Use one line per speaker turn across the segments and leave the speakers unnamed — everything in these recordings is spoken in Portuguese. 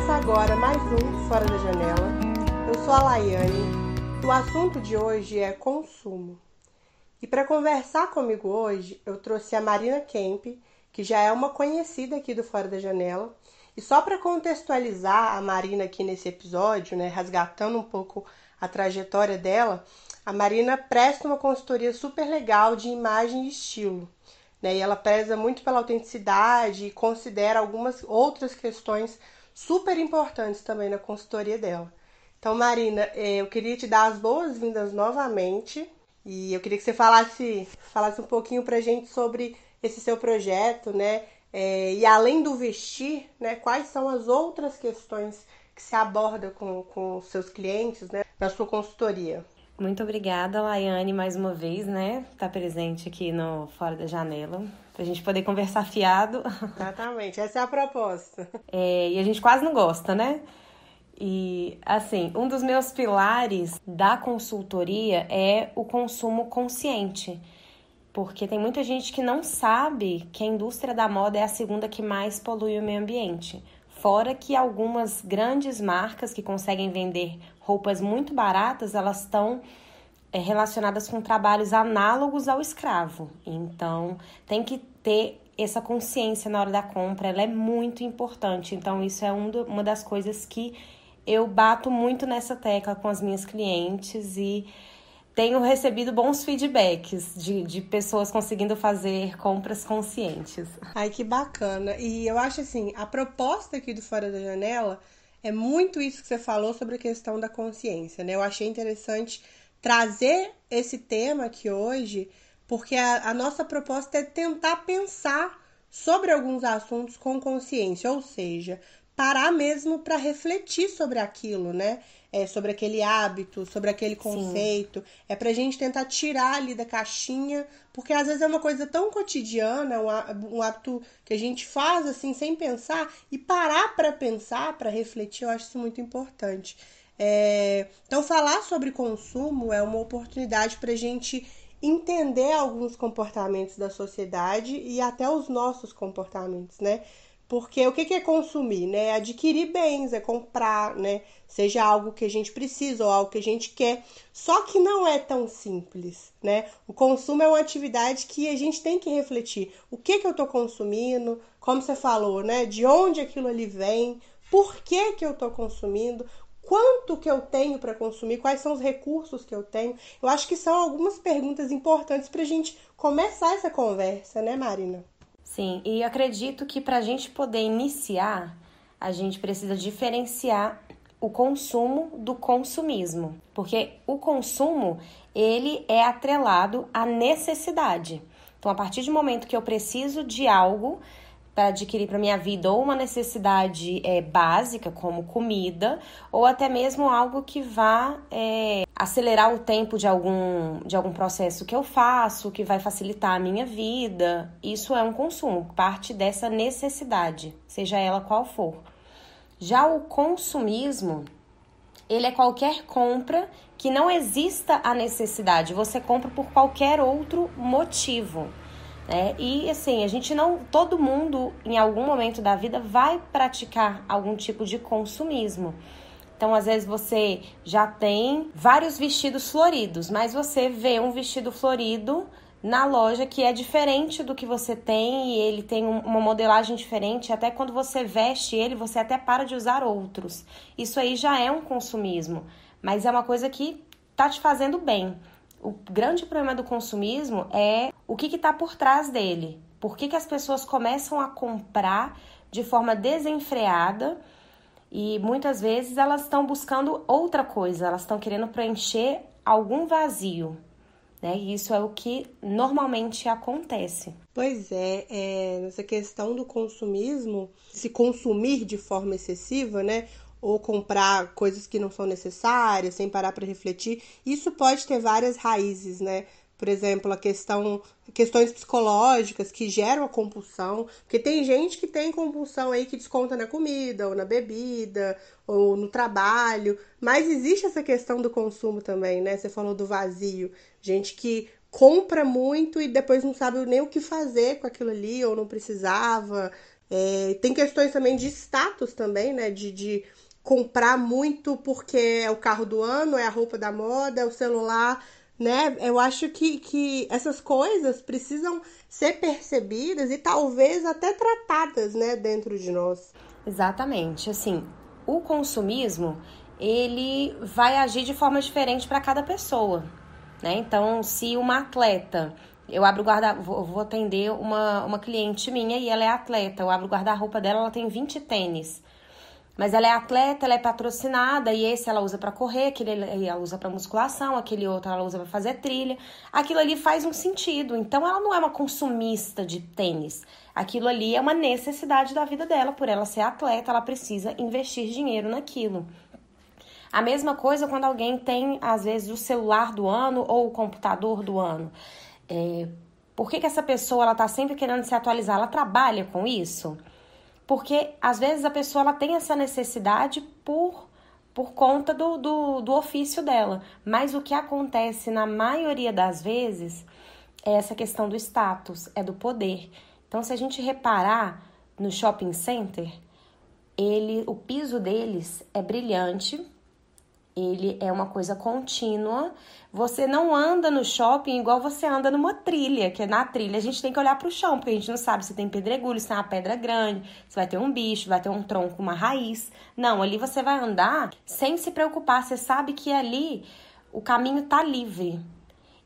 Começa agora mais um Fora da Janela. Eu sou a Laiane. O assunto de hoje é consumo. E para conversar comigo hoje, eu trouxe a Marina Kemp, que já é uma conhecida aqui do Fora da Janela. E só para contextualizar a Marina aqui nesse episódio, né, resgatando um pouco a trajetória dela, a Marina presta uma consultoria super legal de imagem e estilo. Né, e ela preza muito pela autenticidade e considera algumas outras questões super importantes também na consultoria dela. Então, Marina, é, eu queria te dar as boas-vindas novamente e eu queria que você falasse, falasse um pouquinho pra gente sobre esse seu projeto, né? É, e além do vestir, né, quais são as outras questões que se aborda com, com seus clientes, né, na sua consultoria?
Muito obrigada, Laiane, mais uma vez, né? Tá presente aqui no Fora da Janela, pra gente poder conversar fiado.
Exatamente, essa é a proposta.
É, e a gente quase não gosta, né? E assim, um dos meus pilares da consultoria é o consumo consciente. Porque tem muita gente que não sabe que a indústria da moda é a segunda que mais polui o meio ambiente. Fora que algumas grandes marcas que conseguem vender roupas muito baratas, elas estão é, relacionadas com trabalhos análogos ao escravo. Então, tem que ter essa consciência na hora da compra, ela é muito importante. Então, isso é um do, uma das coisas que eu bato muito nessa tecla com as minhas clientes e tenho recebido bons feedbacks de, de pessoas conseguindo fazer compras conscientes.
Ai, que bacana. E eu acho assim, a proposta aqui do Fora da Janela é muito isso que você falou sobre a questão da consciência, né? Eu achei interessante trazer esse tema aqui hoje, porque a, a nossa proposta é tentar pensar sobre alguns assuntos com consciência, ou seja, parar mesmo para refletir sobre aquilo, né? É, sobre aquele hábito, sobre aquele conceito. Sim. É pra gente tentar tirar ali da caixinha, porque às vezes é uma coisa tão cotidiana, um, hábito que a gente faz assim sem pensar, e parar para pensar, para refletir, eu acho isso muito importante. É, então, falar sobre consumo é uma oportunidade para a gente entender alguns comportamentos da sociedade e até os nossos comportamentos, né? Porque o que é consumir, né? É adquirir bens, é comprar, né? Seja algo que a gente precisa ou algo que a gente quer. Só que não é tão simples, né? O consumo é uma atividade que a gente tem que refletir. O que que eu estou consumindo? Como você falou, né? De onde aquilo ali vem? Por que que eu estou consumindo? Quanto que eu tenho para consumir? Quais são os recursos que eu tenho? Eu acho que são algumas perguntas importantes para a gente começar essa conversa, né, Marina?
Sim, e acredito que para a gente poder iniciar, a gente precisa diferenciar o consumo do consumismo, porque o consumo ele é atrelado à necessidade. Então, a partir do momento que eu preciso de algo, para adquirir para minha vida ou uma necessidade é, básica, como comida, ou até mesmo algo que vá é, acelerar o tempo de algum, de algum processo que eu faço, que vai facilitar a minha vida. Isso é um consumo, parte dessa necessidade, seja ela qual for. Já o consumismo, ele é qualquer compra que não exista a necessidade, você compra por qualquer outro motivo. Né? E assim, a gente não. Todo mundo, em algum momento da vida, vai praticar algum tipo de consumismo. Então, às vezes você já tem vários vestidos floridos, mas você vê um vestido florido na loja que é diferente do que você tem e ele tem uma modelagem diferente. Até quando você veste ele, você até para de usar outros. Isso aí já é um consumismo, mas é uma coisa que tá te fazendo bem. O grande problema do consumismo é o que está por trás dele. Por que, que as pessoas começam a comprar de forma desenfreada e muitas vezes elas estão buscando outra coisa, elas estão querendo preencher algum vazio. Né? E isso é o que normalmente acontece.
Pois é, é, nessa questão do consumismo, se consumir de forma excessiva, né? Ou comprar coisas que não são necessárias, sem parar para refletir. Isso pode ter várias raízes, né? Por exemplo, a questão questões psicológicas que geram a compulsão, porque tem gente que tem compulsão aí que desconta na comida, ou na bebida, ou no trabalho, mas existe essa questão do consumo também, né? Você falou do vazio, gente que compra muito e depois não sabe nem o que fazer com aquilo ali, ou não precisava, É, tem questões também de status também, né? De, de comprar muito porque é o carro do ano, é a roupa da moda, é o celular, né? Eu acho que, que essas coisas precisam ser percebidas e talvez até tratadas, né, dentro de nós.
Exatamente. Assim, o consumismo, ele vai agir de forma diferente para cada pessoa, né? Então, se uma atleta eu abro guarda vou, vou atender uma, uma cliente minha e ela é atleta. Eu abro o guarda-roupa dela, ela tem 20 tênis. Mas ela é atleta, ela é patrocinada e esse ela usa para correr, aquele ela usa para musculação, aquele outro ela usa para fazer trilha. Aquilo ali faz um sentido. Então ela não é uma consumista de tênis. Aquilo ali é uma necessidade da vida dela, por ela ser atleta, ela precisa investir dinheiro naquilo. A mesma coisa quando alguém tem, às vezes, o celular do ano ou o computador do ano. É, por que, que essa pessoa ela está sempre querendo se atualizar? Ela trabalha com isso? Porque às vezes a pessoa ela tem essa necessidade por, por conta do, do, do ofício dela. Mas o que acontece na maioria das vezes é essa questão do status, é do poder. Então, se a gente reparar no shopping center, ele, o piso deles é brilhante, ele é uma coisa contínua. Você não anda no shopping igual você anda numa trilha, que na trilha a gente tem que olhar para o chão, porque a gente não sabe se tem pedregulho, se tem uma pedra grande, se vai ter um bicho, vai ter um tronco, uma raiz. Não, ali você vai andar sem se preocupar, você sabe que ali o caminho tá livre.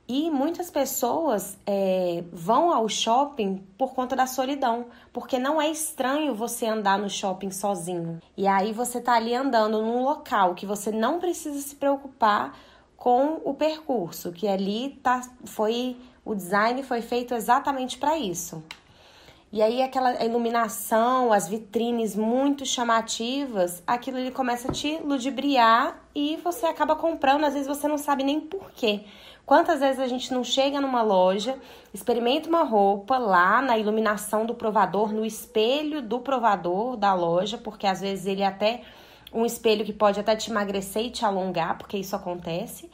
E muitas pessoas é, vão ao shopping por conta da solidão, porque não é estranho você andar no shopping sozinho. E aí você tá ali andando num local que você não precisa se preocupar com o percurso, que ali tá, foi o design foi feito exatamente para isso. E aí aquela iluminação, as vitrines muito chamativas, aquilo ali começa a te ludibriar e você acaba comprando, às vezes você não sabe nem por quê. Quantas vezes a gente não chega numa loja, experimenta uma roupa lá na iluminação do provador, no espelho do provador da loja, porque às vezes ele é até um espelho que pode até te emagrecer e te alongar, porque isso acontece.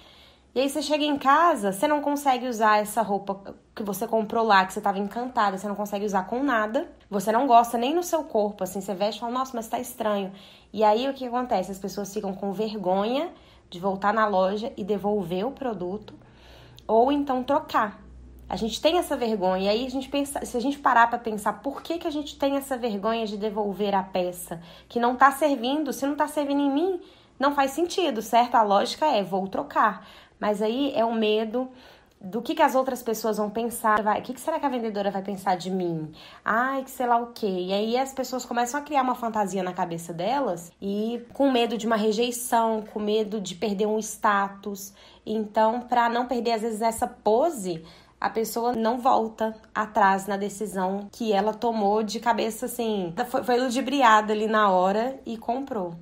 E aí você chega em casa, você não consegue usar essa roupa que você comprou lá, que você estava encantada, você não consegue usar com nada. Você não gosta nem no seu corpo, assim, você veste e fala, nossa, mas tá estranho. E aí o que acontece? As pessoas ficam com vergonha de voltar na loja e devolver o produto ou então trocar. A gente tem essa vergonha, e aí a gente pensa, se a gente parar para pensar por que, que a gente tem essa vergonha de devolver a peça que não tá servindo, se não tá servindo em mim, não faz sentido, certo? A lógica é vou trocar. Mas aí é o medo do que, que as outras pessoas vão pensar. O que, que será que a vendedora vai pensar de mim? Ai, que sei lá o quê. E aí as pessoas começam a criar uma fantasia na cabeça delas e com medo de uma rejeição, com medo de perder um status. Então, para não perder às vezes essa pose, a pessoa não volta atrás na decisão que ela tomou de cabeça assim. Foi, foi ludibriada ali na hora e comprou.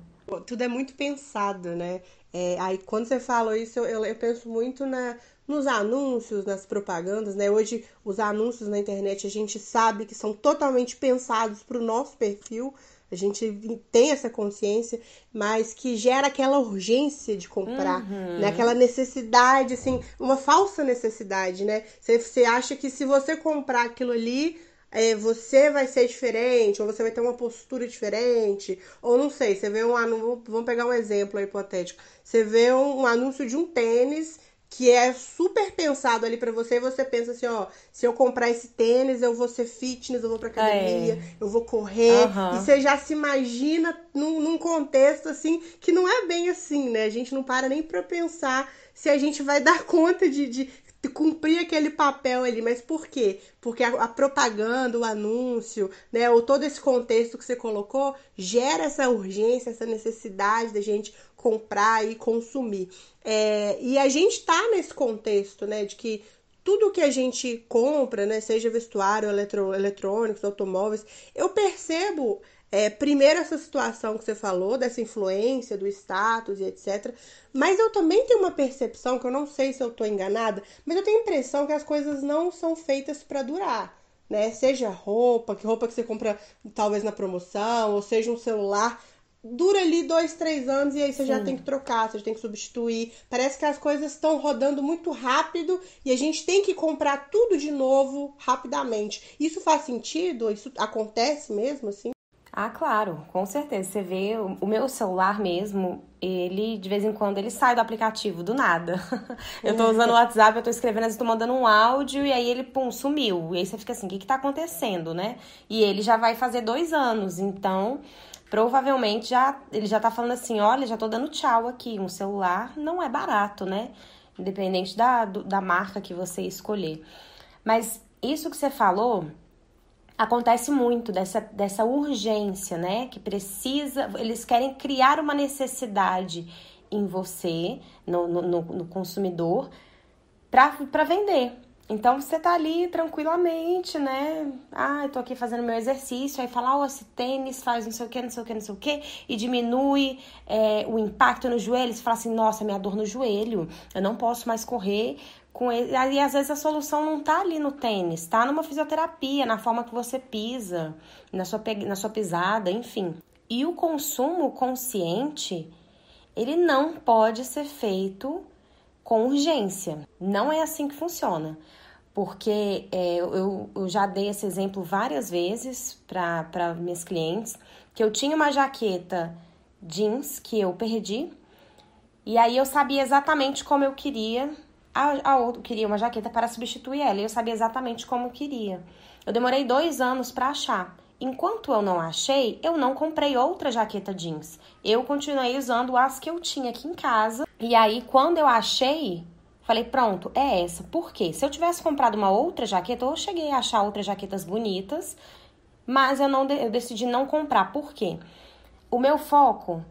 Tudo é muito pensado, né? É, aí quando você falou isso, eu, eu penso muito na, nos anúncios, nas propagandas, né? Hoje os anúncios na internet a gente sabe que são totalmente pensados para o nosso perfil, a gente tem essa consciência, mas que gera aquela urgência de comprar, uhum. né? Aquela necessidade, assim, uma falsa necessidade, né? Você, você acha que se você comprar aquilo ali, é, você vai ser diferente, ou você vai ter uma postura diferente, ou não sei, você vê um anúncio, vamos pegar um exemplo hipotético, você vê um, um anúncio de um tênis que é super pensado ali para você e você pensa assim, ó, se eu comprar esse tênis, eu vou ser fitness, eu vou pra academia, é. eu vou correr, uhum. e você já se imagina num, num, contexto assim que não é bem assim, né? A gente não para nem pra pensar se a gente vai dar conta de, de cumprir aquele papel ali, mas por quê? Porque a, a, propaganda, o anúncio, né, ou todo esse contexto que você colocou gera essa urgência, essa necessidade da gente comprar e consumir. É, e a gente está nesse contexto, né, de que tudo que a gente compra, né, seja vestuário, eletro, eletrônicos, automóveis, eu percebo é, primeiro essa situação que você falou, dessa influência, do status e etc. Mas eu também tenho uma percepção, que eu não sei se eu estou enganada, mas eu tenho a impressão que as coisas não são feitas para durar. Né? Seja roupa, que roupa que você compra talvez na promoção, ou seja um celular dura ali dois, três anos e aí você Sim. já tem que trocar, você tem que substituir. Parece que as coisas estão rodando muito rápido e a gente tem que comprar tudo de novo rapidamente. Isso faz sentido? Isso acontece mesmo assim?
Ah, claro, com certeza. Você vê o meu celular mesmo, ele de vez em quando ele sai do aplicativo do nada. eu tô usando o WhatsApp, eu tô escrevendo, eu tô mandando um áudio e aí ele pum, sumiu. E aí você fica assim, o que que tá acontecendo, né? E ele já vai fazer dois anos, então provavelmente já ele já tá falando assim, olha, já tô dando tchau aqui. Um celular não é barato, né? Independente da, da marca que você escolher. Mas isso que você falou acontece muito dessa, dessa urgência, né? Que precisa, eles querem criar uma necessidade em você, no, no, no consumidor, para vender. Então você tá ali tranquilamente, né? Ah, eu tô aqui fazendo meu exercício, aí fala, ó, oh, esse tênis faz não sei o que, não sei o que, não sei o que, e diminui é, o impacto no joelho. Você fala assim, nossa, minha dor no joelho, eu não posso mais correr com ele. Aí às vezes a solução não tá ali no tênis, tá numa fisioterapia, na forma que você pisa, na sua, na sua pisada, enfim. E o consumo consciente, ele não pode ser feito com urgência. Não é assim que funciona porque é, eu, eu já dei esse exemplo várias vezes para minhas clientes, que eu tinha uma jaqueta jeans que eu perdi, e aí eu sabia exatamente como eu queria, a, a outra queria uma jaqueta para substituir ela, e eu sabia exatamente como queria. Eu demorei dois anos para achar. Enquanto eu não achei, eu não comprei outra jaqueta jeans. Eu continuei usando as que eu tinha aqui em casa. E aí, quando eu achei, Falei, pronto, é essa. Por quê? Se eu tivesse comprado uma outra jaqueta, eu cheguei a achar outras jaquetas bonitas, mas eu não eu decidi não comprar. Por quê? O meu foco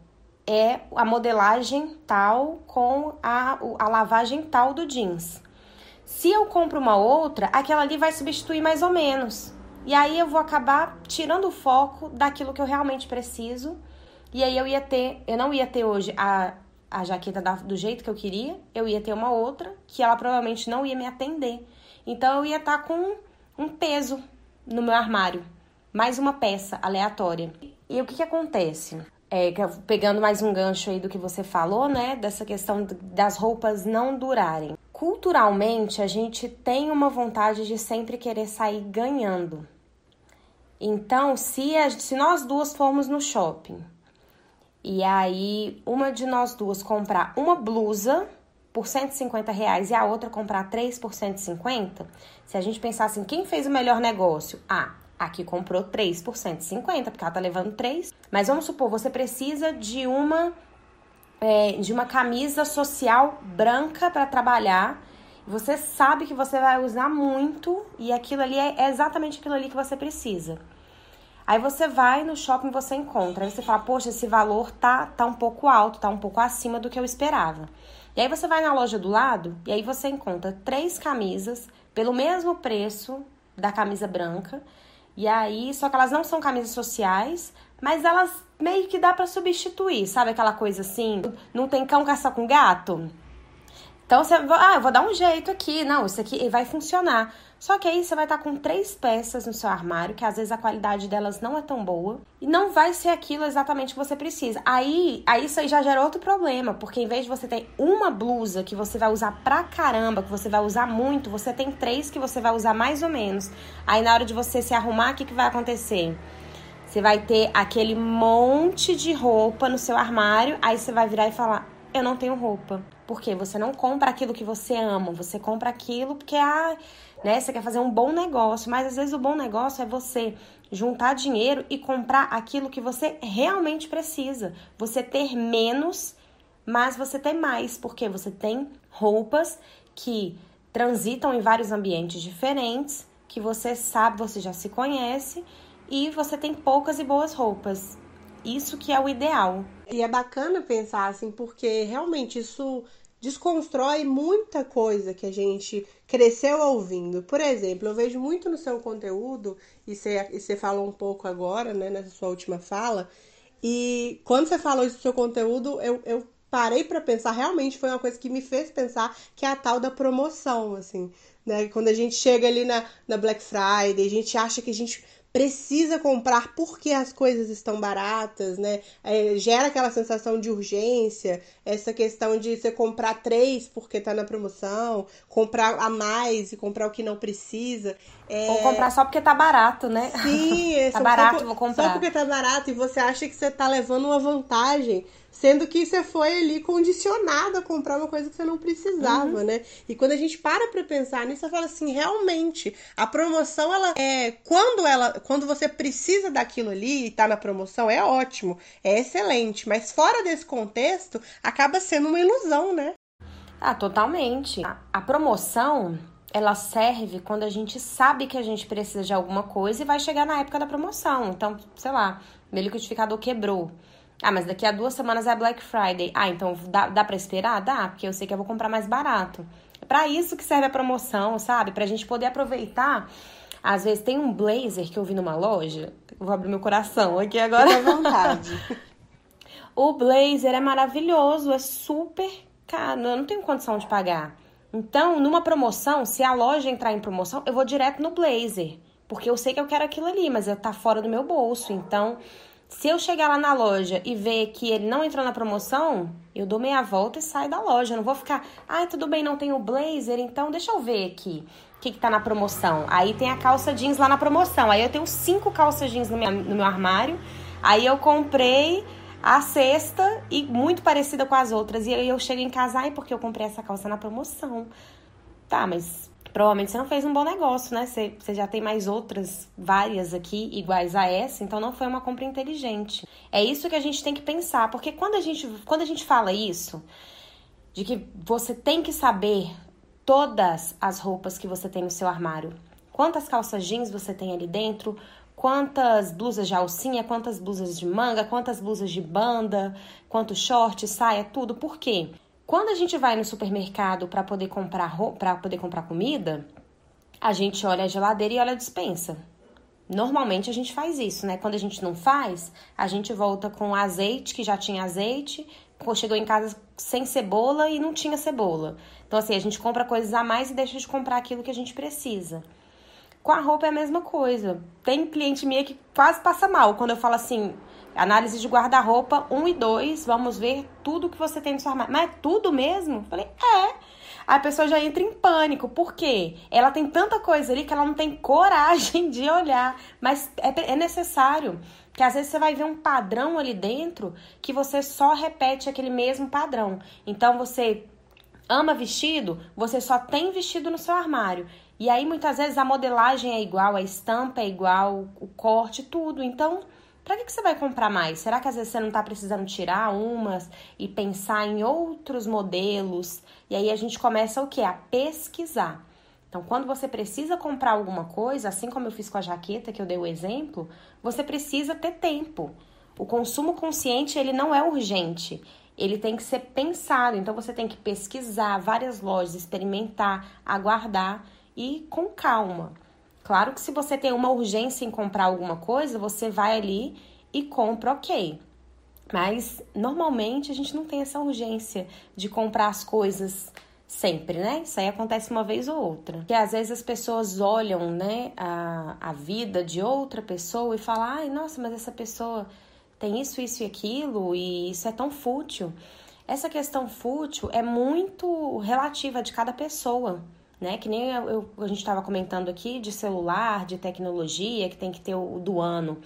é a modelagem tal com a, a lavagem tal do jeans. Se eu compro uma outra, aquela ali vai substituir mais ou menos. E aí eu vou acabar tirando o foco daquilo que eu realmente preciso. E aí eu ia ter, eu não ia ter hoje a a jaqueta da, do jeito que eu queria, eu ia ter uma outra que ela provavelmente não ia me atender. Então eu ia estar tá com um peso no meu armário, mais uma peça aleatória. E o que, que acontece? É, pegando mais um gancho aí do que você falou, né? Dessa questão das roupas não durarem. Culturalmente, a gente tem uma vontade de sempre querer sair ganhando. Então, se, a, se nós duas formos no shopping e aí, uma de nós duas comprar uma blusa por 150 reais e a outra comprar três por 150, se a gente pensar assim, quem fez o melhor negócio? Ah, aqui comprou 3 por 150, porque ela tá levando 3. Mas vamos supor, você precisa de uma é, de uma camisa social branca para trabalhar. Você sabe que você vai usar muito e aquilo ali é exatamente aquilo ali que você precisa. Aí você vai no shopping você encontra. Aí você fala, poxa, esse valor tá, tá um pouco alto, tá um pouco acima do que eu esperava. E aí você vai na loja do lado e aí você encontra três camisas pelo mesmo preço da camisa branca. E aí, só que elas não são camisas sociais, mas elas meio que dá para substituir, sabe aquela coisa assim? Não tem cão caça com gato? Então você, ah, eu vou dar um jeito aqui, não, isso aqui vai funcionar. Só que aí você vai estar com três peças no seu armário, que às vezes a qualidade delas não é tão boa, e não vai ser aquilo exatamente que você precisa. Aí, aí isso aí já gera outro problema, porque em vez de você ter uma blusa que você vai usar pra caramba, que você vai usar muito, você tem três que você vai usar mais ou menos. Aí na hora de você se arrumar, o que, que vai acontecer? Você vai ter aquele monte de roupa no seu armário, aí você vai virar e falar: Eu não tenho roupa. Porque você não compra aquilo que você ama, você compra aquilo porque ah, né, você quer fazer um bom negócio, mas às vezes o bom negócio é você juntar dinheiro e comprar aquilo que você realmente precisa. Você ter menos, mas você ter mais, porque você tem roupas que transitam em vários ambientes diferentes, que você sabe, você já se conhece e você tem poucas e boas roupas. Isso que é o ideal.
E é bacana pensar assim, porque realmente isso desconstrói muita coisa que a gente cresceu ouvindo. Por exemplo, eu vejo muito no seu conteúdo, e você, falou um pouco agora, né, nessa sua última fala, e quando você falou isso no seu conteúdo, eu, eu parei para pensar, realmente foi uma coisa que me fez pensar que é a tal da promoção, assim, né? Quando a gente chega ali na, na Black Friday, a gente acha que a gente precisa comprar porque as coisas estão baratas, né? É, gera aquela sensação de urgência, essa questão de você comprar três porque tá na promoção, comprar a mais e comprar o que não precisa.
É... Ou comprar só porque tá barato, né?
Sim, é,
tá barato, vou comprar.
Só porque tá barato e você acha que você tá levando uma vantagem Sendo que você foi ali condicionado a comprar uma coisa que você não precisava, uhum. né? E quando a gente para pra pensar nisso, você fala assim, realmente, a promoção, ela é. Quando ela. Quando você precisa daquilo ali e tá na promoção, é ótimo, é excelente. Mas fora desse contexto, acaba sendo uma ilusão, né?
Ah, totalmente. A, a promoção, ela serve quando a gente sabe que a gente precisa de alguma coisa e vai chegar na época da promoção. Então, sei lá, meu liquidificador quebrou. Ah, mas daqui a duas semanas é Black Friday. Ah, então dá, dá pra esperar? Dá, porque eu sei que eu vou comprar mais barato. É pra isso que serve a promoção, sabe? Pra gente poder aproveitar. Às vezes tem um blazer que eu vi numa loja. vou abrir meu coração aqui agora.
Fique à vontade.
o blazer é maravilhoso, é super caro. Eu não tenho condição de pagar. Então, numa promoção, se a loja entrar em promoção, eu vou direto no blazer. Porque eu sei que eu quero aquilo ali, mas tá fora do meu bolso. Então, se eu chegar lá na loja e ver que ele não entrou na promoção, eu dou meia volta e saio da loja. Eu não vou ficar, ai, ah, tudo bem, não tem o blazer, então deixa eu ver aqui o que, que tá na promoção. Aí tem a calça jeans lá na promoção. Aí eu tenho cinco calças jeans no meu, no meu armário. Aí eu comprei a sexta e muito parecida com as outras. E aí eu chego em casa, ai, porque eu comprei essa calça na promoção. Tá, mas provavelmente você não fez um bom negócio, né? Você, você já tem mais outras, várias aqui, iguais a essa, então não foi uma compra inteligente. É isso que a gente tem que pensar, porque quando a gente, quando a gente fala isso, de que você tem que saber todas as roupas que você tem no seu armário, quantas calças jeans você tem ali dentro, quantas blusas de alcinha, quantas blusas de manga, quantas blusas de banda, quantos shorts, saia, tudo. Por quê? Quando a gente vai no supermercado para poder comprar para poder comprar comida, a gente olha a geladeira e olha a dispensa. Normalmente a gente faz isso, né? Quando a gente não faz, a gente volta com azeite, que já tinha azeite, chegou em casa sem cebola e não tinha cebola. Então, assim, a gente compra coisas a mais e deixa de comprar aquilo que a gente precisa. Com a roupa é a mesma coisa. Tem cliente minha que quase passa mal quando eu falo assim: Análise de guarda-roupa 1 e 2, vamos ver tudo que você tem no seu armário. Mas é tudo mesmo? Falei, é. A pessoa já entra em pânico. Por quê? Ela tem tanta coisa ali que ela não tem coragem de olhar. Mas é, é necessário. Que às vezes você vai ver um padrão ali dentro que você só repete aquele mesmo padrão. Então você ama vestido, você só tem vestido no seu armário. E aí muitas vezes a modelagem é igual, a estampa é igual, o corte, tudo. Então para que, que você vai comprar mais? Será que às vezes você não está precisando tirar umas e pensar em outros modelos? E aí a gente começa o que? A pesquisar. Então, quando você precisa comprar alguma coisa, assim como eu fiz com a jaqueta que eu dei o exemplo, você precisa ter tempo. O consumo consciente, ele não é urgente. Ele tem que ser pensado. Então, você tem que pesquisar várias lojas, experimentar, aguardar e com calma. Claro que se você tem uma urgência em comprar alguma coisa, você vai ali e compra, ok. Mas normalmente a gente não tem essa urgência de comprar as coisas sempre, né? Isso aí acontece uma vez ou outra. Porque às vezes as pessoas olham, né, a, a vida de outra pessoa e falam, ai, nossa, mas essa pessoa tem isso, isso e aquilo, e isso é tão fútil. Essa questão fútil é muito relativa de cada pessoa né? Que nem eu, eu a gente estava comentando aqui de celular, de tecnologia, que tem que ter o, do ano.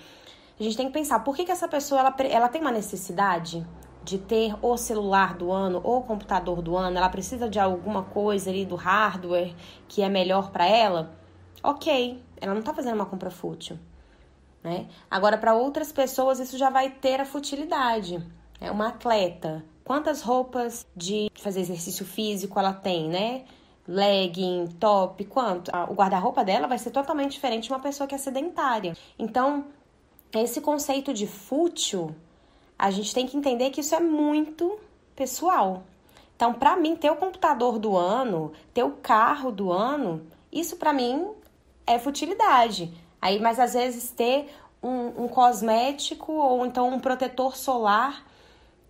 A gente tem que pensar, por que, que essa pessoa ela, ela tem uma necessidade de ter o celular do ano ou o computador do ano? Ela precisa de alguma coisa ali do hardware que é melhor para ela? Ok, ela não está fazendo uma compra fútil. Né? Agora, para outras pessoas, isso já vai ter a futilidade. É uma atleta. Quantas roupas de fazer exercício físico ela tem, né? Legging, top, quanto? O guarda-roupa dela vai ser totalmente diferente de uma pessoa que é sedentária. Então, esse conceito de fútil, a gente tem que entender que isso é muito pessoal. Então, para mim, ter o computador do ano, ter o carro do ano, isso para mim é futilidade. Aí, mas às vezes ter um, um cosmético ou então um protetor solar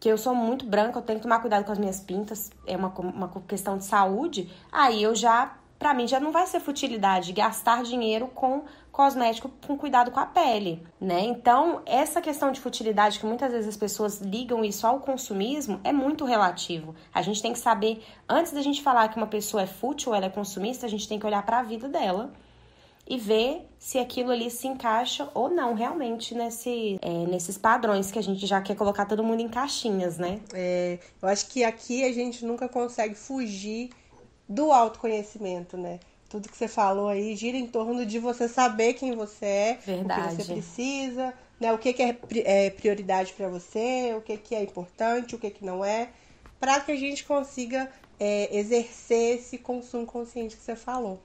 que eu sou muito branca, eu tenho que tomar cuidado com as minhas pintas, é uma, uma questão de saúde, aí eu já para mim já não vai ser futilidade gastar dinheiro com cosmético com cuidado com a pele, né? Então, essa questão de futilidade que muitas vezes as pessoas ligam isso ao consumismo é muito relativo. A gente tem que saber, antes da gente falar que uma pessoa é fútil ou ela é consumista, a gente tem que olhar para a vida dela e ver se aquilo ali se encaixa ou não realmente nesse, é, nesses padrões que a gente já quer colocar todo mundo em caixinhas, né?
É, eu acho que aqui a gente nunca consegue fugir do autoconhecimento, né? Tudo que você falou aí gira em torno de você saber quem você é,
Verdade.
o que você precisa, né? O que, que é, é prioridade para você, o que, que é importante, o que, que não é, para que a gente consiga é, exercer esse consumo consciente que você falou.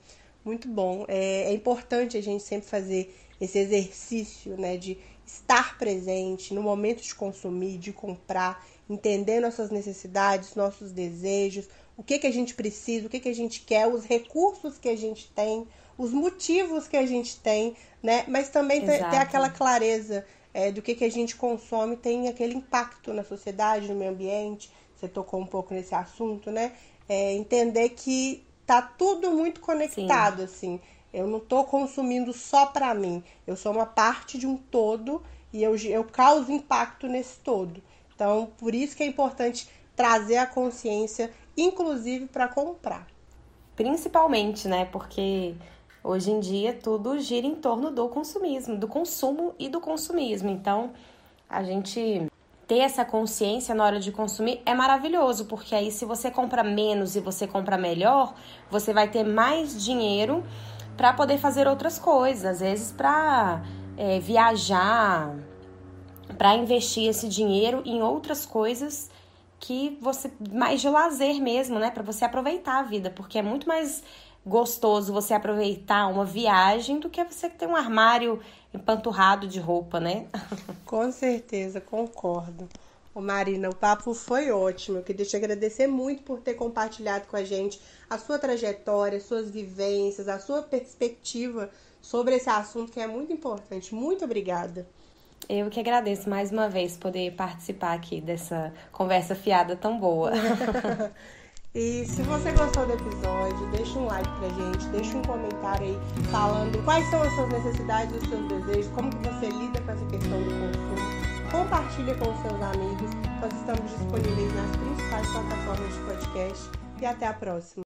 Muito bom. É, é importante a gente sempre fazer esse exercício, né, de estar presente no momento de consumir, de comprar, entender nossas necessidades, nossos desejos, o que, que a gente precisa, o que, que a gente quer, os recursos que a gente tem, os motivos que a gente tem, né? Mas também ter, ter aquela clareza é, do que, que a gente consome tem aquele impacto na sociedade, no meio ambiente. Você tocou um pouco nesse assunto, né? É, entender que tá tudo muito conectado, Sim. assim. Eu não tô consumindo só para mim. Eu sou uma parte de um todo e eu, eu causo impacto nesse todo. Então, por isso que é importante trazer a consciência, inclusive para comprar.
Principalmente, né? Porque hoje em dia tudo gira em torno do consumismo, do consumo e do consumismo. Então, a gente ter essa consciência na hora de consumir é maravilhoso, porque aí se você compra menos e você compra melhor, você vai ter mais dinheiro para poder fazer outras coisas, às vezes para é, viajar, para investir esse dinheiro em outras coisas que você mais de lazer mesmo, né, para você aproveitar a vida, porque é muito mais gostoso você aproveitar uma viagem do que você ter um armário empanturrado de roupa, né?
Com certeza, concordo. Ô Marina, o papo foi ótimo. Eu queria te agradecer muito por ter compartilhado com a gente a sua trajetória, suas vivências, a sua perspectiva sobre esse assunto que é muito importante. Muito obrigada.
Eu que agradeço mais uma vez poder participar aqui dessa conversa fiada tão boa.
E se você gostou do episódio, deixa um like pra gente, deixa um comentário aí falando quais são as suas necessidades, os seus desejos, como que você lida com essa questão do consumo. Compartilha com os seus amigos. Nós estamos disponíveis nas principais plataformas de podcast. E até a próxima.